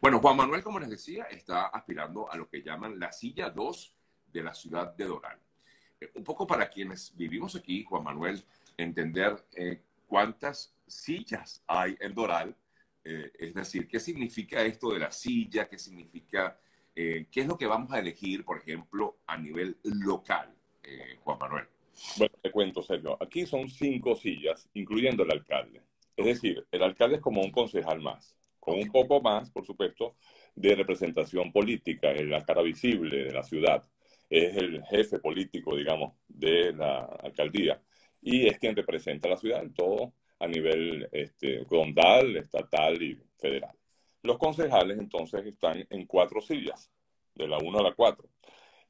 Bueno, Juan Manuel, como les decía, está aspirando a lo que llaman la silla 2 de la ciudad de Doral. Eh, un poco para quienes vivimos aquí, Juan Manuel, entender eh, cuántas sillas hay en Doral, eh, es decir, qué significa esto de la silla, qué significa, qué es lo que vamos a elegir, por ejemplo, a nivel local, Juan Manuel. Bueno, te cuento, Sergio. Aquí son cinco sillas, incluyendo el alcalde. Es decir, el alcalde es como un concejal más, con un poco más, por supuesto, de representación política, en la cara visible de la ciudad. Es el jefe político, digamos, de la alcaldía y es quien representa a la ciudad en todo a nivel este, condal, estatal y federal. Los concejales entonces están en cuatro sillas, de la 1 a la 4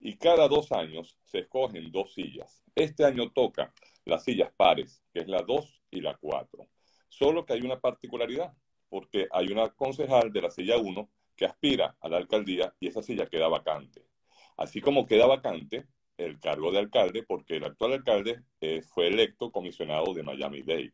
y cada dos años se escogen dos sillas. Este año toca las sillas pares, que es la 2 y la 4. Solo que hay una particularidad, porque hay una concejal de la silla 1 que aspira a la alcaldía y esa silla queda vacante. Así como queda vacante el cargo de alcalde, porque el actual alcalde eh, fue electo comisionado de Miami-Dade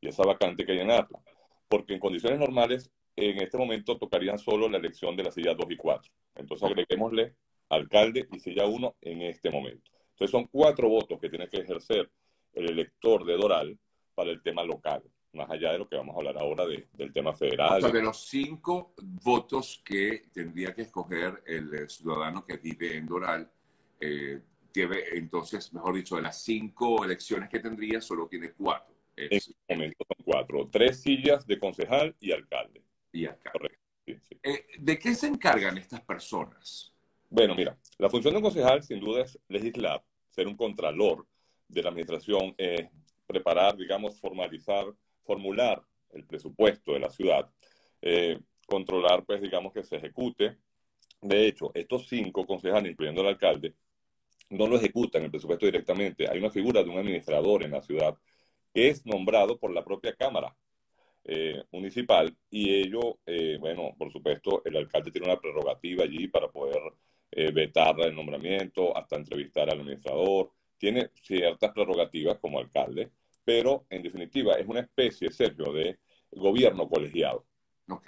y esa vacante hay que llenarla, porque en condiciones normales en este momento tocarían solo la elección de la silla 2 y 4. Entonces agreguémosle alcalde y silla uno en este momento. Entonces son cuatro votos que tiene que ejercer el elector de Doral para el tema local, más allá de lo que vamos a hablar ahora del tema federal. O sea, de los cinco votos que tendría que escoger el eh, ciudadano que vive en Doral, eh, entonces, mejor dicho, de las cinco elecciones que tendría, solo tiene cuatro. En este momento son cuatro. Tres sillas de concejal y alcalde. Y alcalde. Correcto. Eh, ¿De qué se encargan estas personas? Bueno, mira, la función de un concejal sin duda es legislar, ser un contralor de la administración, eh, preparar, digamos, formalizar, formular el presupuesto de la ciudad, eh, controlar, pues, digamos, que se ejecute. De hecho, estos cinco concejales, incluyendo el alcalde, no lo ejecutan el presupuesto directamente. Hay una figura de un administrador en la ciudad que es nombrado por la propia Cámara eh, municipal y ello, bueno, por supuesto, el alcalde tiene una prerrogativa allí para poder eh, vetar el nombramiento, hasta entrevistar al administrador. Tiene ciertas prerrogativas como alcalde, pero en definitiva es una especie, Sergio, de gobierno colegiado,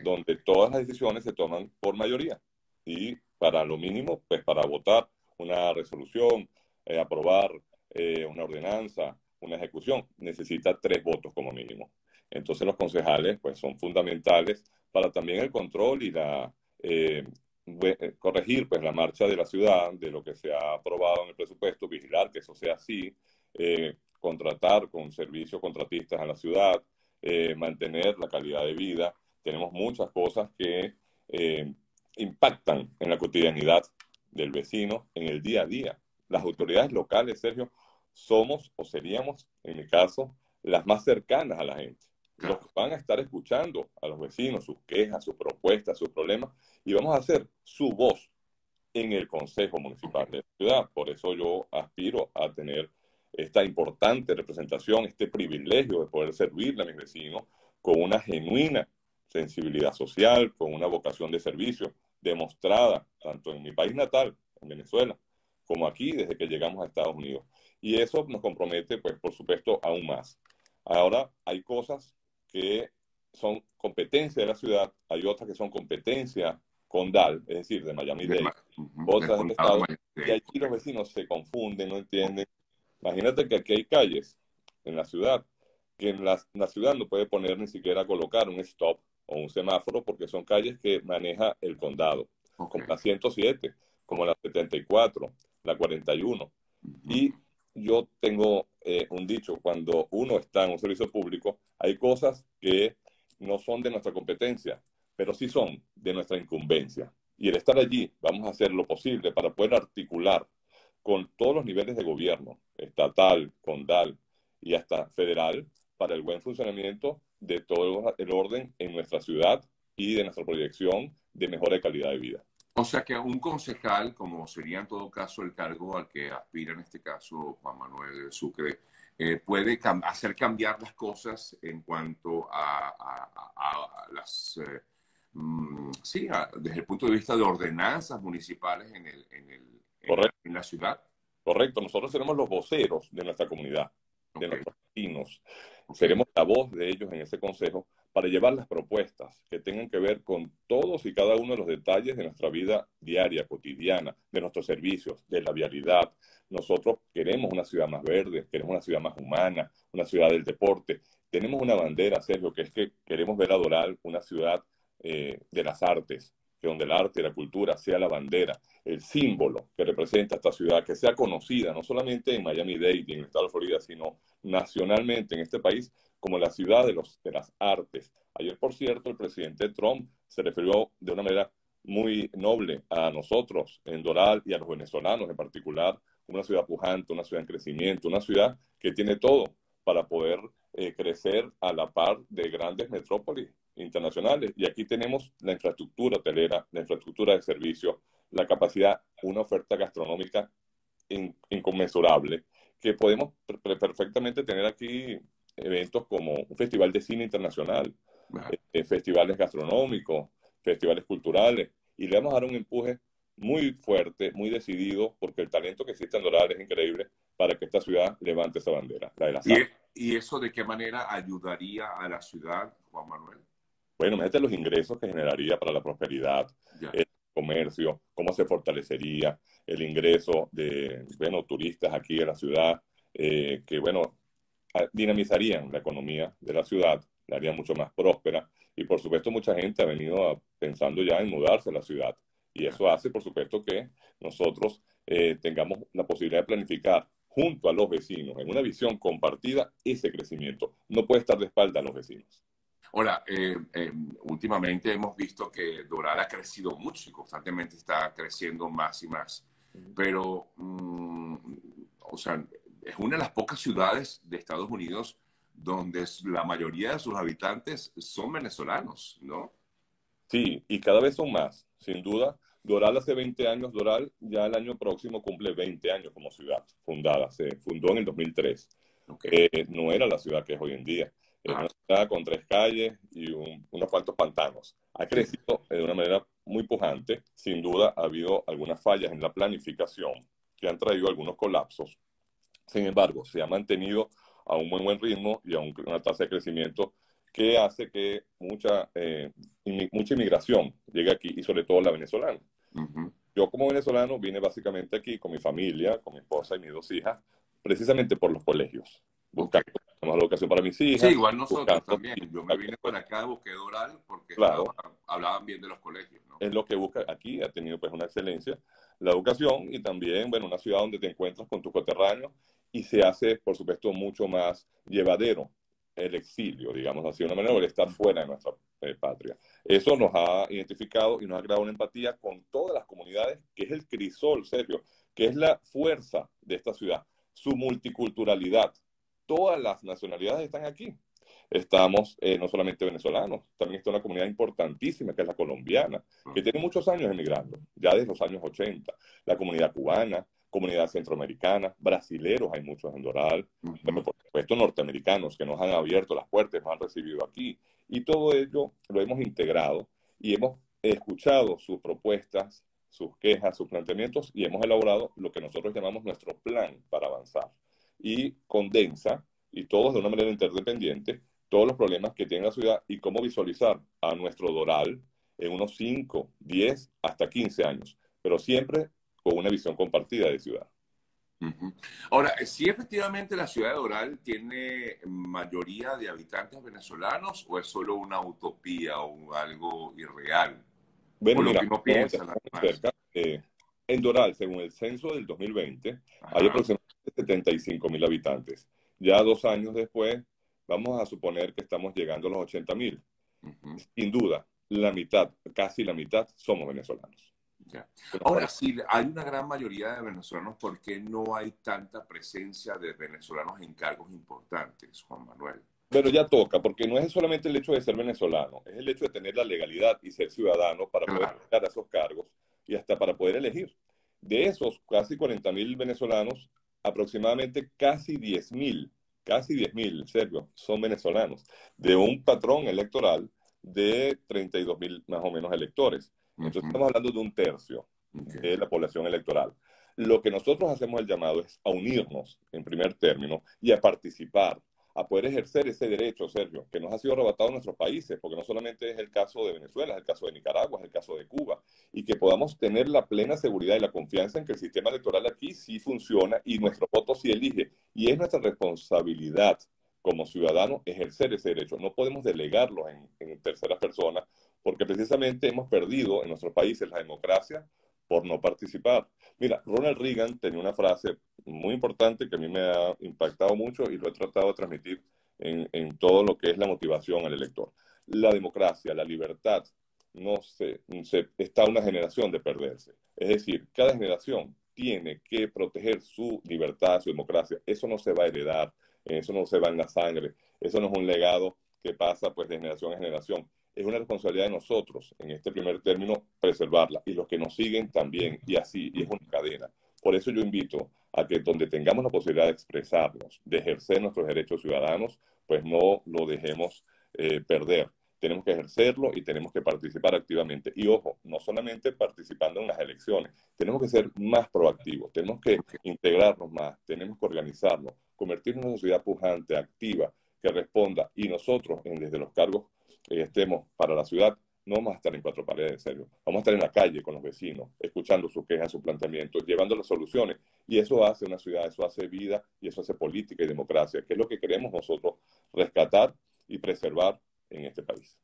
donde todas las decisiones se toman por mayoría. Y para lo mínimo, pues para votar una resolución, eh, aprobar eh, una ordenanza, una ejecución, necesita tres votos como mínimo. Entonces los concejales pues son fundamentales para también el control y la eh, eh, corregir pues la marcha de la ciudad, de lo que se ha aprobado en el presupuesto, vigilar que eso sea así, eh, contratar con servicios contratistas a la ciudad, eh, mantener la calidad de vida. Tenemos muchas cosas que impactan en la cotidianidad del vecino, en el día a día. Las autoridades locales, Sergio, somos o seríamos, en mi caso, las más cercanas a la gente los van a estar escuchando a los vecinos, sus quejas, sus propuestas, sus problemas, y vamos a hacer su voz en el Consejo Municipal de la ciudad. Por eso yo aspiro a tener esta importante representación, este privilegio de poder servirle a mis vecinos con una genuina sensibilidad social, con una vocación de servicio demostrada tanto en mi país natal, en Venezuela, como aquí desde que llegamos a Estados Unidos. Y eso nos compromete, pues, por supuesto, aún más. Ahora hay cosas que son competencia de la ciudad, hay otras que son competencia condal, es decir, de Miami-Dade, otras del estado, y aquí los vecinos se confunden, no entienden. Imagínate que aquí hay calles en la ciudad, que en la, ciudad no puede poner ni siquiera colocar un stop o un semáforo porque son calles que maneja el condado, como la 107, como la 74, la 41. Y yo tengo eh, un dicho, cuando uno está en un servicio público, hay cosas que no son de nuestra competencia, pero sí son de nuestra incumbencia. Y el estar allí, vamos a hacer lo posible para poder articular con todos los niveles de gobierno, estatal, condal y hasta federal, para el buen funcionamiento de todo el orden en nuestra ciudad y de nuestra proyección de mejora calidad de vida. O sea que un concejal, como sería en todo caso el cargo al que aspira en este caso Juan Manuel Sucre, eh, puede hacer cambiar las cosas en cuanto a, las, eh, mm, sí, desde el punto de vista de ordenanzas municipales en, el, en, el, en, la ciudad. Correcto, nosotros seremos los voceros de nuestra comunidad, de nuestros vecinos. Seremos la voz de ellos en ese consejo para llevar las propuestas que tengan que ver con todos y cada uno de los detalles de nuestra vida diaria, cotidiana, de nuestros servicios, de la vialidad. Nosotros queremos una ciudad más verde, queremos una ciudad más humana, una ciudad del deporte. Tenemos una bandera, Sergio, que es que queremos ver a Doral una ciudad eh, de las artes, que donde el arte y la cultura sea la bandera, el símbolo que representa esta ciudad, que sea conocida no solamente en Miami-Dade y en el estado de Florida, sino nacionalmente en este país como la ciudad de, los, de las artes. Ayer, por cierto, el presidente Trump se refirió de una manera muy noble a nosotros en Doral y a los venezolanos en particular, una ciudad pujante, una ciudad en crecimiento, una ciudad que tiene todo para poder eh, crecer a la par de grandes metrópolis internacionales. Y aquí tenemos la infraestructura hotelera, la infraestructura de servicios, la capacidad, una oferta gastronómica inconmensurable, que podemos perfectamente tener aquí eventos como un festival de cine internacional, eh, festivales gastronómicos, festivales culturales, y le vamos a dar un empuje muy fuerte, muy decidido, porque el talento que existe en Doral es increíble para que esta ciudad levante esa bandera, la de la ¿Y, ¿Y eso de qué manera ayudaría a la ciudad, Juan Manuel? Bueno, imagínate los ingresos que generaría para la prosperidad, el comercio, cómo se fortalecería el ingreso de, bueno, turistas aquí en la ciudad, eh, que, bueno, dinamizarían la economía de la ciudad, la harían mucho más próspera. Y por supuesto mucha gente ha venido pensando ya en mudarse a la ciudad. Y eso hace por supuesto que nosotros eh, tengamos la posibilidad de planificar junto a los vecinos en una visión compartida ese crecimiento. No puede estar de espalda a los vecinos. Ahora, eh, eh, últimamente hemos visto que Doral ha crecido mucho y constantemente está creciendo más y más, pero, mm, o sea, es una de las pocas ciudades de Estados Unidos donde la mayoría de sus habitantes son venezolanos, ¿no? Sí, y cada vez son más, sin duda. Doral hace 20 años, Doral ya el año próximo cumple 20 años como ciudad fundada, se fundó en el 2003. Eh, no era la ciudad que es hoy en día. Es una ciudad con tres calles y unos cuantos pantanos. Ha crecido de una manera muy pujante. Sin duda ha habido algunas fallas en la planificación que han traído algunos colapsos, sin embargo, se ha mantenido a un muy buen ritmo y a una tasa de crecimiento que hace que mucha, eh, mucha inmigración llegue aquí y sobre todo la venezolana. Yo como venezolano vine básicamente aquí con mi familia, con mi esposa y mis dos hijas, precisamente por los colegios. Buscando más educación para mis hijas. Sí, igual nosotros también. Yo me vine por acá, busqué Doral porque hablaban bien de los colegios. ¿no? Es lo que busca aquí, ha tenido pues una excelencia la educación y también, bueno, una ciudad donde te encuentras con tus coterráneos y se hace, por supuesto, mucho más llevadero el exilio, digamos así, de una manera de estar fuera de nuestra eh, patria. Eso nos ha identificado y nos ha creado una empatía con todas las comunidades, que es el crisol, Sergio, que es la fuerza de esta ciudad, su multiculturalidad. Todas las nacionalidades están aquí. Estamos eh, no solamente venezolanos, también está una comunidad importantísima que es la colombiana, que tiene muchos años emigrando, ya desde los años 80. La comunidad cubana, comunidad centroamericana, brasileros hay muchos en Doral, por supuesto norteamericanos que nos han abierto las puertas, nos han recibido aquí. Y todo ello lo hemos integrado y hemos escuchado sus propuestas, sus quejas, sus planteamientos y hemos elaborado lo que nosotros llamamos nuestro plan para avanzar. Y condensa, y todos de una manera interdependiente, todos los problemas que tiene la ciudad y cómo visualizar a nuestro Doral en unos 5, 10, hasta 15 años, pero siempre con una visión compartida de ciudad. Ahora, si efectivamente la ciudad de Doral tiene mayoría de habitantes venezolanos o es solo una utopía o algo irreal? Bueno, mira, no cerca, eh, en Doral, según el censo del 2020, hay aproximadamente 75 mil habitantes. Ya dos años después, vamos a suponer que estamos llegando a los 80 mil. Sin duda, la mitad, casi la mitad, somos venezolanos. Ahora, sí, hay una gran mayoría de venezolanos, ¿por qué no hay tanta presencia de venezolanos en cargos importantes, Juan Manuel? Pero ya toca, porque no es solamente el hecho de ser venezolano, es el hecho de tener la legalidad y ser ciudadano para poder llegar a esos cargos y hasta para poder elegir. De esos casi 40 mil venezolanos, aproximadamente casi 10 mil, casi 10 mil, Sergio, son venezolanos, de un patrón electoral de 32 mil más o menos electores. Entonces estamos hablando de un tercio de la población electoral. Lo que nosotros hacemos el llamado es a unirnos en primer término y a participar, a poder ejercer ese derecho, Sergio, que nos ha sido arrebatado en nuestros países, porque no solamente es el caso de Venezuela, es el caso de Nicaragua, es el caso de Cuba, y que podamos tener la plena seguridad y la confianza en que el sistema electoral aquí sí funciona y nuestro voto sí elige. Y es nuestra responsabilidad como ciudadanos ejercer ese derecho. No podemos delegarlo en, en terceras personas, porque precisamente hemos perdido en nuestros países la democracia por no participar. Mira, Ronald Reagan tenía una frase muy importante que a mí me ha impactado mucho y lo he tratado de transmitir en, todo lo que es la motivación al elector. La democracia, la libertad, no se, se, está una generación de perderse. Es decir, cada generación tiene que proteger su libertad, su democracia. Eso no se va a heredar, eso no se va en la sangre, eso no es un legado que pasa pues de generación en generación es una responsabilidad de nosotros, en este primer término, preservarla y los que nos siguen también, y así, es una cadena. Por eso yo invito a que donde tengamos la posibilidad de expresarnos, de ejercer nuestros derechos ciudadanos, pues no lo dejemos eh, perder. Tenemos que ejercerlo y tenemos que participar activamente. Y ojo, no solamente participando en las elecciones, tenemos que ser más proactivos, tenemos que integrarnos más, tenemos que organizarnos, convertirnos en una sociedad pujante, activa, que responda. Y nosotros, desde los cargos estemos para la ciudad, no vamos a estar en cuatro paredes, en serio. Vamos a estar en la calle con los vecinos, escuchando sus quejas, sus planteamientos, llevando las soluciones. Y eso hace una ciudad, eso hace vida y eso hace política y democracia, que es lo que queremos nosotros rescatar y preservar en este país.